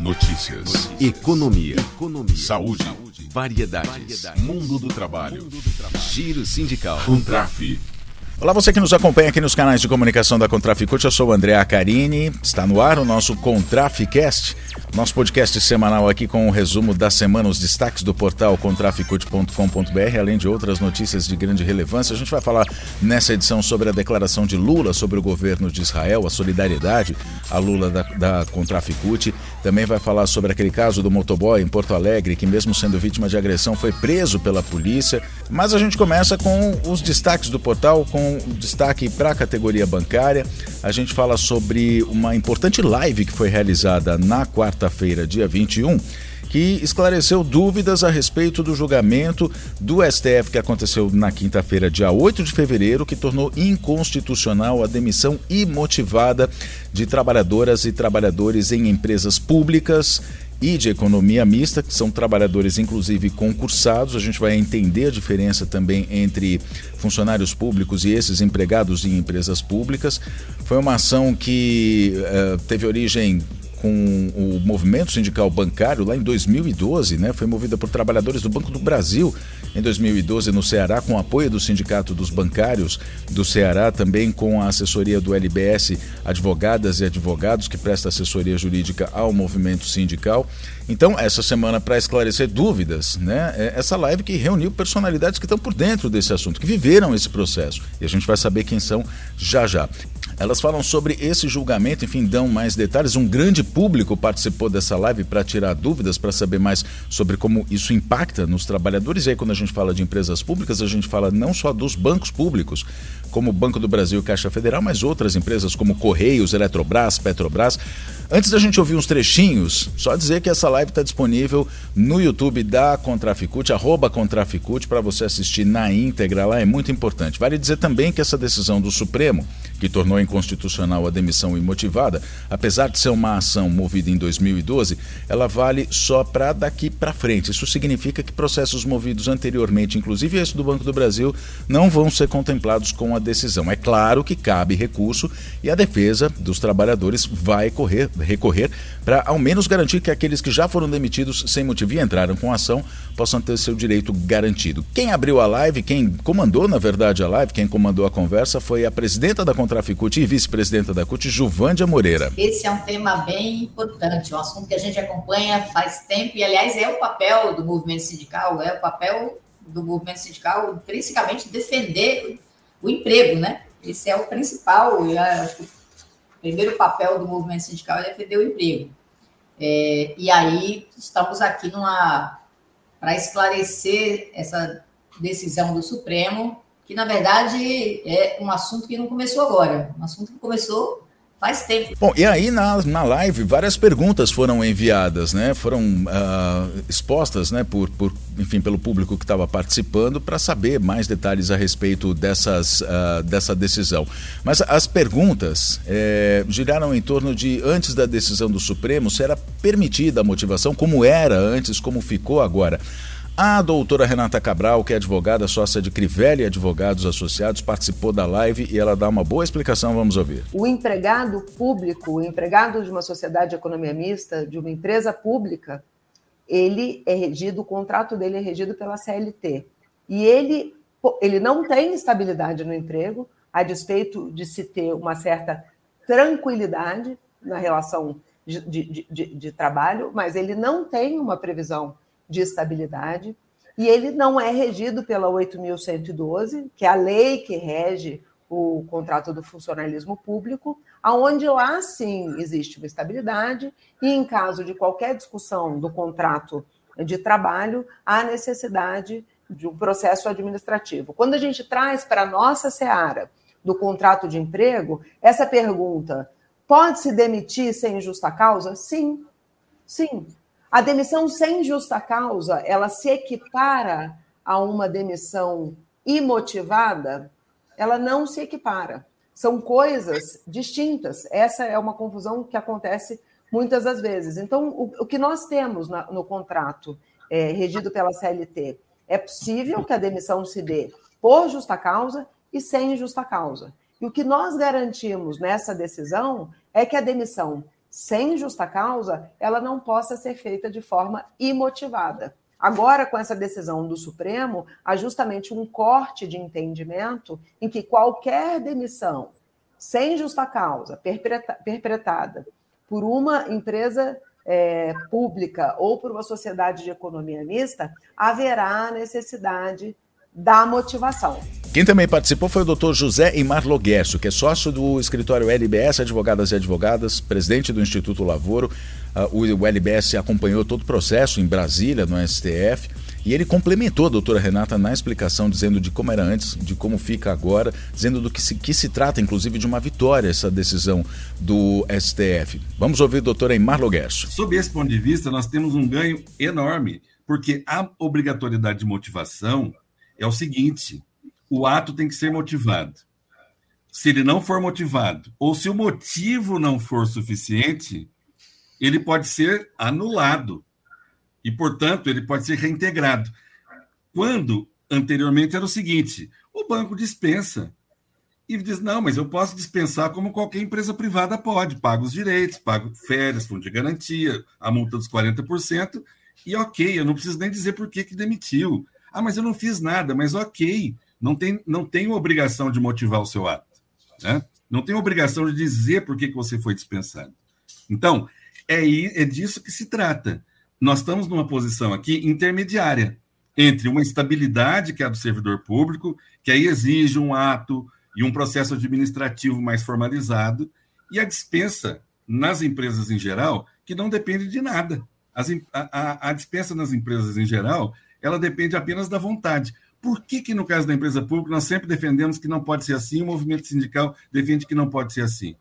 Notícias. Notícias. Economia. Economia. Saúde. Saúde. Variedades. Variedades. Mundo do trabalho. Mundo do trabalho. Giro sindical. Contraf. Olá, você que nos acompanha aqui nos canais de comunicação da Contraficute, eu sou o André Acarini, está no ar o nosso Contraficast, nosso podcast semanal aqui com um resumo da semana, os destaques do portal contraficute.com.br, além de outras notícias de grande relevância. A gente vai falar nessa edição sobre a declaração de Lula sobre o governo de Israel, a solidariedade a Lula da, da Contraficute. Também vai falar sobre aquele caso do motoboy em Porto Alegre, que mesmo sendo vítima de agressão foi preso pela polícia. Mas a gente começa com os destaques do portal, com destaque para a categoria bancária. A gente fala sobre uma importante live que foi realizada na quarta-feira, dia 21 que esclareceu dúvidas a respeito do julgamento do STF que aconteceu na quinta-feira, dia 8 de fevereiro, que tornou inconstitucional a demissão imotivada de trabalhadoras e trabalhadores em empresas públicas e de economia mista, que são trabalhadores inclusive concursados. A gente vai entender a diferença também entre funcionários públicos e esses empregados em empresas públicas. Foi uma ação que uh, teve origem com o movimento sindical bancário lá em 2012, né? Foi movida por trabalhadores do Banco do Brasil em 2012 no Ceará, com apoio do Sindicato dos Bancários do Ceará, também com a assessoria do LBS Advogadas e Advogados, que presta assessoria jurídica ao movimento sindical. Então, essa semana, para esclarecer dúvidas, né? É essa live que reuniu personalidades que estão por dentro desse assunto, que viveram esse processo. E a gente vai saber quem são já já. Elas falam sobre esse julgamento, enfim, dão mais detalhes. Um grande público participou dessa live para tirar dúvidas, para saber mais sobre como isso impacta nos trabalhadores. E aí, quando a gente fala de empresas públicas, a gente fala não só dos bancos públicos, como o Banco do Brasil e Caixa Federal, mas outras empresas como Correios, Eletrobras, Petrobras. Antes da gente ouvir uns trechinhos, só dizer que essa live está disponível no YouTube da Contraficute, arroba Contraficute, para você assistir na íntegra lá, é muito importante. Vale dizer também que essa decisão do Supremo, que tornou inconstitucional a demissão imotivada, apesar de ser uma ação movida em 2012, ela vale só para daqui para frente. Isso significa que processos movidos anteriormente, inclusive esse do Banco do Brasil, não vão ser contemplados com a decisão. É claro que cabe recurso e a defesa dos trabalhadores vai correr recorrer para ao menos garantir que aqueles que já foram demitidos sem motivo e entraram com ação possam ter seu direito garantido. Quem abriu a live, quem comandou, na verdade, a live, quem comandou a conversa foi a presidenta da Contraficute e vice-presidenta da CUT, Juvândia Moreira. Esse é um tema bem importante, um assunto que a gente acompanha faz tempo e, aliás, é o papel do movimento sindical, é o papel do movimento sindical, intrinsecamente, defender o emprego, né? Esse é o principal, e acho que primeiro papel do movimento sindical é defender o emprego. É, e aí estamos aqui para esclarecer essa decisão do Supremo, que na verdade é um assunto que não começou agora, um assunto que começou Faz tempo. Bom, e aí na, na live várias perguntas foram enviadas, né? Foram uh, expostas, né, por, por, enfim, pelo público que estava participando para saber mais detalhes a respeito dessas, uh, dessa decisão. Mas as perguntas eh, giraram em torno de, antes da decisão do Supremo, se era permitida a motivação, como era antes, como ficou agora. A doutora Renata Cabral, que é advogada sócia de Crivelli Advogados Associados, participou da live e ela dá uma boa explicação, vamos ouvir. O empregado público, o empregado de uma sociedade de economia mista, de uma empresa pública, ele é regido, o contrato dele é regido pela CLT. E ele, ele não tem estabilidade no emprego, a despeito de se ter uma certa tranquilidade na relação de, de, de, de trabalho, mas ele não tem uma previsão de estabilidade, e ele não é regido pela 8.112, que é a lei que rege o contrato do funcionalismo público, aonde lá sim existe uma estabilidade e em caso de qualquer discussão do contrato de trabalho, há necessidade de um processo administrativo. Quando a gente traz para a nossa seara do contrato de emprego, essa pergunta pode se demitir sem justa causa? Sim, sim. A demissão sem justa causa, ela se equipara a uma demissão imotivada? Ela não se equipara. São coisas distintas. Essa é uma confusão que acontece muitas das vezes. Então, o, o que nós temos na, no contrato é, regido pela CLT é possível que a demissão se dê por justa causa e sem justa causa. E o que nós garantimos nessa decisão é que a demissão sem justa causa, ela não possa ser feita de forma imotivada. Agora, com essa decisão do Supremo, há justamente um corte de entendimento em que qualquer demissão sem justa causa, perpetrada por uma empresa é, pública ou por uma sociedade de economia mista, haverá necessidade da motivação. Quem também participou foi o doutor José Imar Loguesso, que é sócio do escritório LBS Advogadas e Advogadas, presidente do Instituto Lavoro. Uh, o LBS acompanhou todo o processo em Brasília, no STF, e ele complementou a doutora Renata na explicação, dizendo de como era antes, de como fica agora, dizendo do que se, que se trata, inclusive, de uma vitória essa decisão do STF. Vamos ouvir o doutor Imar Loguesso. Sob esse ponto de vista, nós temos um ganho enorme, porque a obrigatoriedade de motivação é o seguinte: o ato tem que ser motivado. Se ele não for motivado, ou se o motivo não for suficiente, ele pode ser anulado. E, portanto, ele pode ser reintegrado. Quando anteriormente era o seguinte: o banco dispensa. E diz: não, mas eu posso dispensar como qualquer empresa privada pode. Pago os direitos, pago férias, fundo de garantia, a multa dos 40%, e ok, eu não preciso nem dizer por que, que demitiu. Ah, mas eu não fiz nada, mas ok não tem, não tem obrigação de motivar o seu ato. Né? Não tem obrigação de dizer por que, que você foi dispensado. Então, é, é disso que se trata. Nós estamos numa posição aqui intermediária entre uma estabilidade, que é a do servidor público, que aí exige um ato e um processo administrativo mais formalizado, e a dispensa nas empresas em geral, que não depende de nada. As, a, a, a dispensa nas empresas em geral, ela depende apenas da vontade. Por que, que, no caso da empresa pública, nós sempre defendemos que não pode ser assim, o movimento sindical defende que não pode ser assim?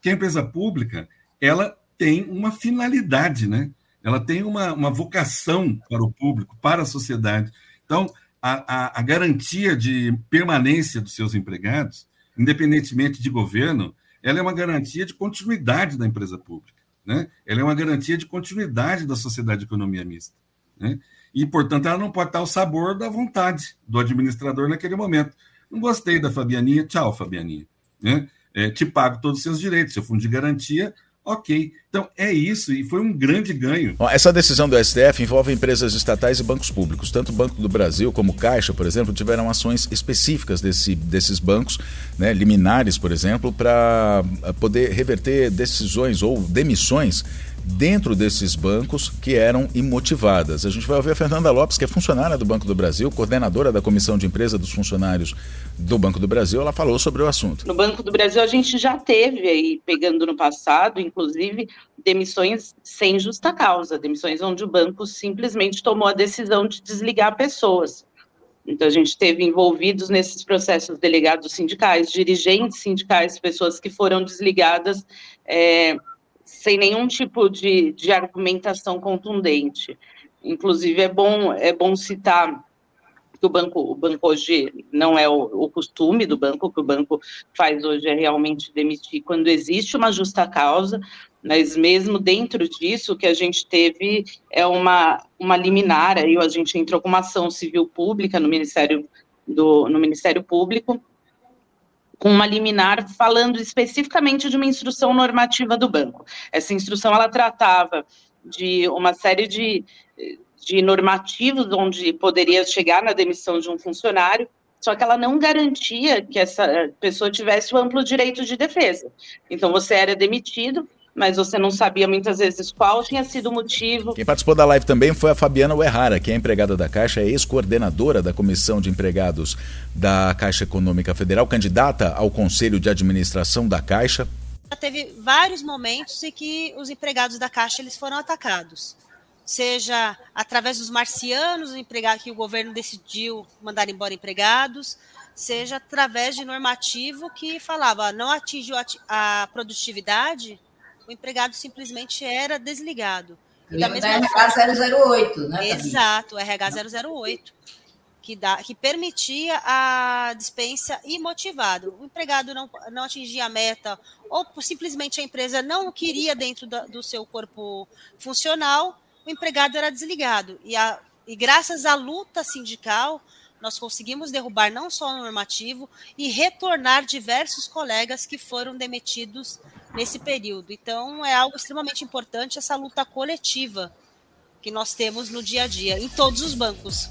Que a empresa pública, ela tem uma finalidade, né? Ela tem uma, uma vocação para o público, para a sociedade. Então, a, a, a garantia de permanência dos seus empregados, independentemente de governo, ela é uma garantia de continuidade da empresa pública. Né? Ela é uma garantia de continuidade da sociedade de economia mista. Né? E, portanto, ela não pode estar ao sabor da vontade do administrador naquele momento. Não gostei da Fabianinha, tchau, Fabianinha. Né? É, te pago todos os seus direitos, seu fundo de garantia, ok. Então é isso, e foi um grande ganho. Essa decisão do STF envolve empresas estatais e bancos públicos. Tanto o Banco do Brasil como Caixa, por exemplo, tiveram ações específicas desse, desses bancos, né, liminares, por exemplo, para poder reverter decisões ou demissões dentro desses bancos que eram imotivadas. A gente vai ouvir a Fernanda Lopes, que é funcionária do Banco do Brasil, coordenadora da Comissão de Empresa dos Funcionários do Banco do Brasil. Ela falou sobre o assunto. No Banco do Brasil, a gente já teve aí, pegando no passado, inclusive, demissões sem justa causa, demissões onde o banco simplesmente tomou a decisão de desligar pessoas. Então, a gente teve envolvidos nesses processos delegados sindicais, dirigentes sindicais, pessoas que foram desligadas é, sem nenhum tipo de, de argumentação contundente. Inclusive, é bom, é bom citar que o banco, o banco hoje não é o, o, costume do banco, que o banco faz hoje é realmente demitir quando existe uma justa causa, mas mesmo dentro disso, o que a gente teve é uma, uma liminar, aí a gente entrou com uma ação civil pública no Ministério, do, no Ministério Público, com uma liminar falando especificamente de uma instrução normativa do banco. Essa instrução ela tratava de uma série de, de normativos onde poderia chegar na demissão de um funcionário, só que ela não garantia que essa pessoa tivesse o amplo direito de defesa. Então, você era demitido, mas você não sabia muitas vezes qual tinha sido o motivo. Quem participou da live também foi a Fabiana Uerrara, que é empregada da Caixa, é ex-coordenadora da Comissão de Empregados da Caixa Econômica Federal, candidata ao Conselho de Administração da Caixa. Já teve vários momentos em que os empregados da Caixa eles foram atacados. Seja através dos marcianos, empregado que o governo decidiu mandar embora empregados, seja através de normativo que falava não atingiu a produtividade, o empregado simplesmente era desligado. da mesma RH 008, né? Exato, o RH 008, que, dá, que permitia a dispensa imotivada. O empregado não, não atingia a meta, ou simplesmente a empresa não queria dentro do, do seu corpo funcional, o empregado era desligado. E, a, e graças à luta sindical, nós conseguimos derrubar não só o normativo e retornar diversos colegas que foram demitidos nesse período. Então, é algo extremamente importante essa luta coletiva que nós temos no dia a dia, em todos os bancos.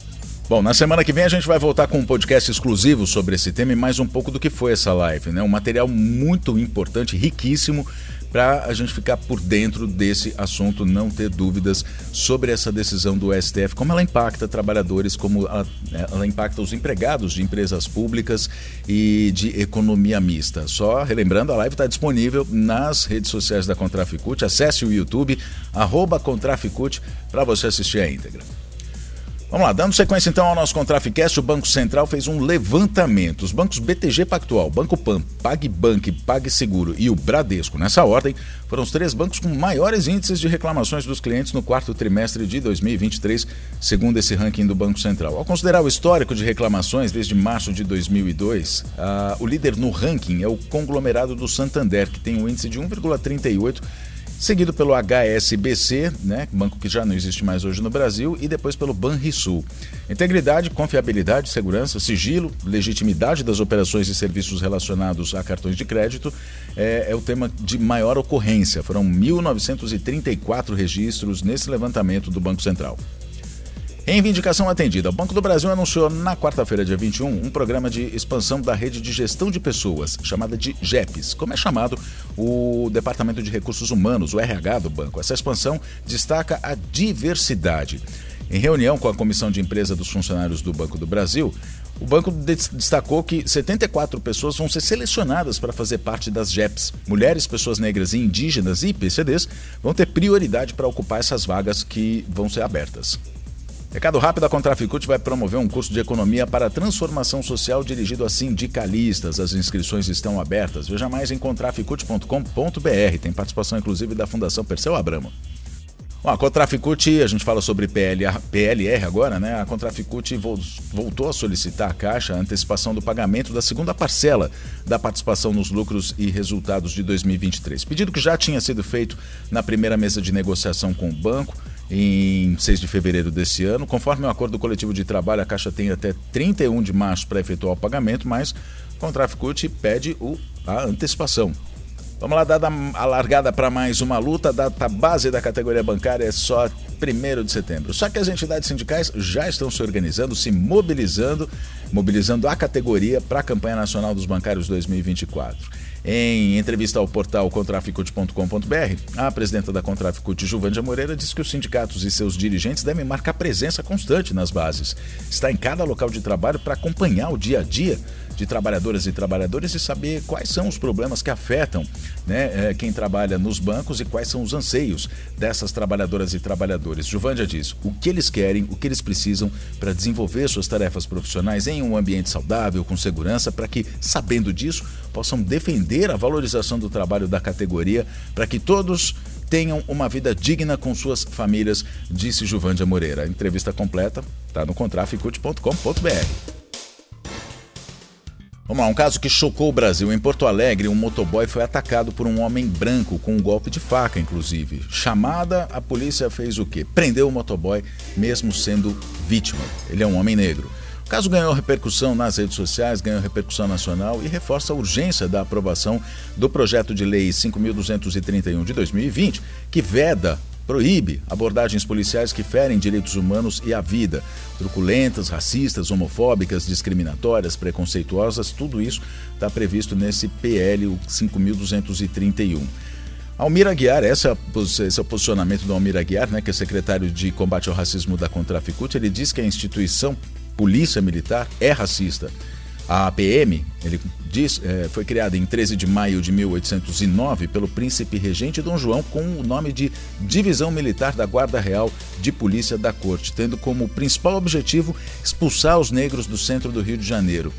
Bom, na semana que vem a gente vai voltar com um podcast exclusivo sobre esse tema e mais um pouco do que foi essa live, né? Um material muito importante, riquíssimo para a gente ficar por dentro desse assunto, não ter dúvidas sobre essa decisão do STF, como ela impacta trabalhadores, como ela, né, ela impacta os empregados de empresas públicas e de economia mista. Só relembrando, a live está disponível nas redes sociais da Contraficute. Acesse o YouTube, arroba Contraficute, para você assistir a íntegra. Vamos lá, dando sequência então ao nosso Contraficast, o Banco Central fez um levantamento. Os bancos BTG Pactual, Banco Pan, PagBank, PagSeguro e o Bradesco, nessa ordem, foram os três bancos com maiores índices de reclamações dos clientes no quarto trimestre de 2023, segundo esse ranking do Banco Central. Ao considerar o histórico de reclamações desde março de 2002, uh, o líder no ranking é o conglomerado do Santander, que tem um índice de 1,38 seguido pelo HSBC, né, banco que já não existe mais hoje no Brasil, e depois pelo Banrisul. Integridade, confiabilidade, segurança, sigilo, legitimidade das operações e serviços relacionados a cartões de crédito é, é o tema de maior ocorrência. Foram 1.934 registros nesse levantamento do Banco Central. Reivindicação atendida. O Banco do Brasil anunciou na quarta-feira, dia 21, um programa de expansão da rede de gestão de pessoas, chamada de GEPS, como é chamado o Departamento de Recursos Humanos, o RH do banco. Essa expansão destaca a diversidade. Em reunião com a Comissão de Empresa dos Funcionários do Banco do Brasil, o banco destacou que 74 pessoas vão ser selecionadas para fazer parte das GEPs. Mulheres, pessoas negras e indígenas e PCDs vão ter prioridade para ocupar essas vagas que vão ser abertas. Recado rápido, a Contraficute vai promover um curso de economia para transformação social dirigido a sindicalistas. As inscrições estão abertas. Veja mais em contraficute.com.br. Tem participação inclusive da Fundação Perseu Abramo. Bom, a Contraficute, a gente fala sobre PLR, PLR agora, né? A Contraficute voltou a solicitar à Caixa a antecipação do pagamento da segunda parcela da participação nos lucros e resultados de 2023. Pedido que já tinha sido feito na primeira mesa de negociação com o banco em 6 de fevereiro desse ano. Conforme o acordo coletivo de trabalho, a Caixa tem até 31 de março para efetuar o pagamento, mas o Contraficute pede o, a antecipação. Vamos lá, dada a largada para mais uma luta, a data base da categoria bancária é só 1 de setembro. Só que as entidades sindicais já estão se organizando, se mobilizando, mobilizando a categoria para a campanha nacional dos bancários 2024. Em entrevista ao portal contraficute.com.br, a presidenta da Contraficute, Juvândia Moreira, disse que os sindicatos e seus dirigentes devem marcar presença constante nas bases. Está em cada local de trabalho para acompanhar o dia a dia de trabalhadoras e trabalhadores e saber quais são os problemas que afetam né, é, quem trabalha nos bancos e quais são os anseios dessas trabalhadoras e trabalhadores. Juvândia diz o que eles querem, o que eles precisam para desenvolver suas tarefas profissionais em um ambiente saudável, com segurança, para que, sabendo disso, possam defender a valorização do trabalho da categoria, para que todos tenham uma vida digna com suas famílias, disse Juvândia Moreira. A entrevista completa está no contraficute.com.br. Vamos lá, um caso que chocou o Brasil. Em Porto Alegre, um motoboy foi atacado por um homem branco, com um golpe de faca, inclusive. Chamada, a polícia fez o quê? Prendeu o motoboy, mesmo sendo vítima. Ele é um homem negro. O caso ganhou repercussão nas redes sociais, ganhou repercussão nacional e reforça a urgência da aprovação do projeto de lei 5.231 de 2020, que veda proíbe abordagens policiais que ferem direitos humanos e a vida, truculentas, racistas, homofóbicas, discriminatórias, preconceituosas, tudo isso está previsto nesse PL 5231. Almir Aguiar, esse é, o posicionamento do Almir Aguiar, né, que é secretário de combate ao racismo da Contraficute, ele diz que a instituição Polícia Militar é racista. A PM, ele diz, é, foi criada em 13 de maio de 1809 pelo príncipe regente Dom João com o nome de Divisão Militar da Guarda Real de Polícia da Corte, tendo como principal objetivo expulsar os negros do centro do Rio de Janeiro.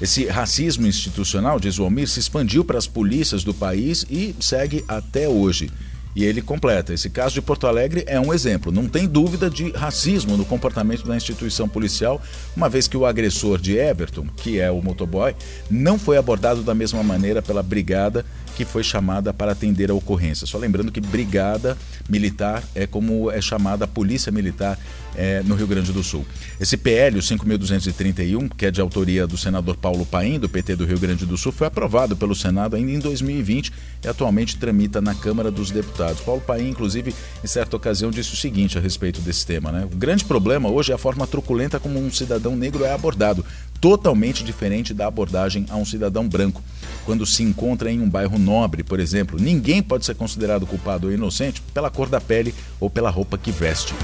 Esse racismo institucional, diz o Almir, se expandiu para as polícias do país e segue até hoje. E ele completa: esse caso de Porto Alegre é um exemplo. Não tem dúvida de racismo no comportamento da instituição policial, uma vez que o agressor de Everton, que é o motoboy, não foi abordado da mesma maneira pela brigada que foi chamada para atender a ocorrência. Só lembrando que brigada militar é como é chamada a polícia militar é, no Rio Grande do Sul. Esse PL, o 5.231, que é de autoria do senador Paulo Paim, do PT do Rio Grande do Sul, foi aprovado pelo Senado ainda em 2020 e atualmente tramita na Câmara dos Deputados. Paulo Paim, inclusive, em certa ocasião disse o seguinte a respeito desse tema. Né? O grande problema hoje é a forma truculenta como um cidadão negro é abordado, totalmente diferente da abordagem a um cidadão branco. Quando se encontra em um bairro nobre, por exemplo, ninguém pode ser considerado culpado ou inocente pela cor da pele ou pela roupa que veste.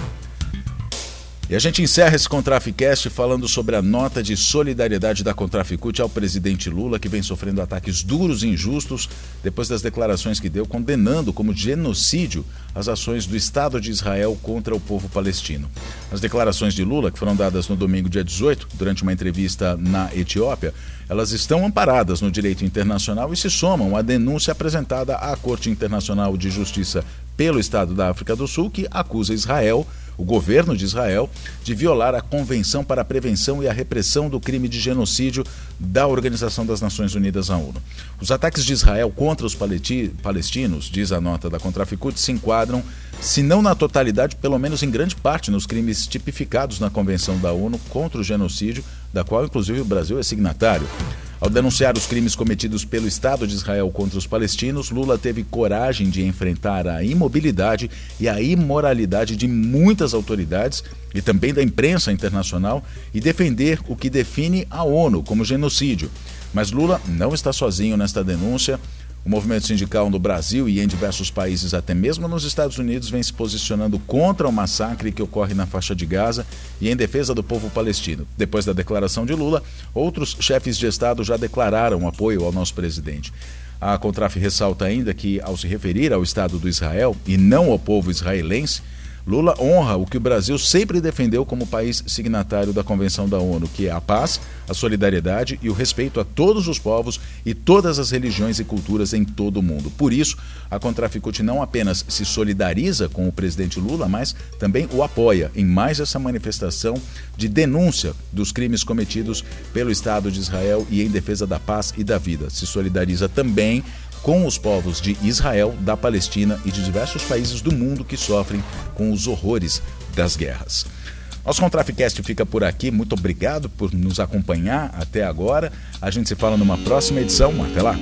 E a gente encerra esse Contraficast falando sobre a nota de solidariedade da Contraficute ao presidente Lula, que vem sofrendo ataques duros e injustos depois das declarações que deu condenando como genocídio as ações do Estado de Israel contra o povo palestino. As declarações de Lula, que foram dadas no domingo, dia 18, durante uma entrevista na Etiópia, elas estão amparadas no direito internacional e se somam à denúncia apresentada à Corte Internacional de Justiça pelo Estado da África do Sul, que acusa Israel o governo de Israel de violar a Convenção para a Prevenção e a Repressão do Crime de Genocídio da Organização das Nações Unidas, a ONU. Os ataques de Israel contra os palestinos, diz a nota da Contraficute, se enquadram, se não na totalidade, pelo menos em grande parte, nos crimes tipificados na Convenção da ONU contra o genocídio, da qual inclusive o Brasil é signatário. Ao denunciar os crimes cometidos pelo Estado de Israel contra os palestinos, Lula teve coragem de enfrentar a imobilidade e a imoralidade de muitas autoridades e também da imprensa internacional e defender o que define a ONU como genocídio. Mas Lula não está sozinho nesta denúncia. O movimento sindical no Brasil e em diversos países, até mesmo nos Estados Unidos, vem se posicionando contra o massacre que ocorre na faixa de Gaza e em defesa do povo palestino. Depois da declaração de Lula, outros chefes de Estado já declararam apoio ao nosso presidente. A Contraf ressalta ainda que, ao se referir ao Estado do Israel e não ao povo israelense, Lula honra o que o Brasil sempre defendeu como país signatário da Convenção da ONU, que é a paz, a solidariedade e o respeito a todos os povos e todas as religiões e culturas em todo o mundo. Por isso, a Contraficute não apenas se solidariza com o presidente Lula, mas também o apoia em mais essa manifestação de denúncia dos crimes cometidos pelo Estado de Israel e em defesa da paz e da vida. Se solidariza também com os povos de Israel, da Palestina e de diversos países do mundo que sofrem com os horrores das guerras. Nosso Contraficast fica por aqui. Muito obrigado por nos acompanhar até agora. A gente se fala numa próxima edição. Até lá!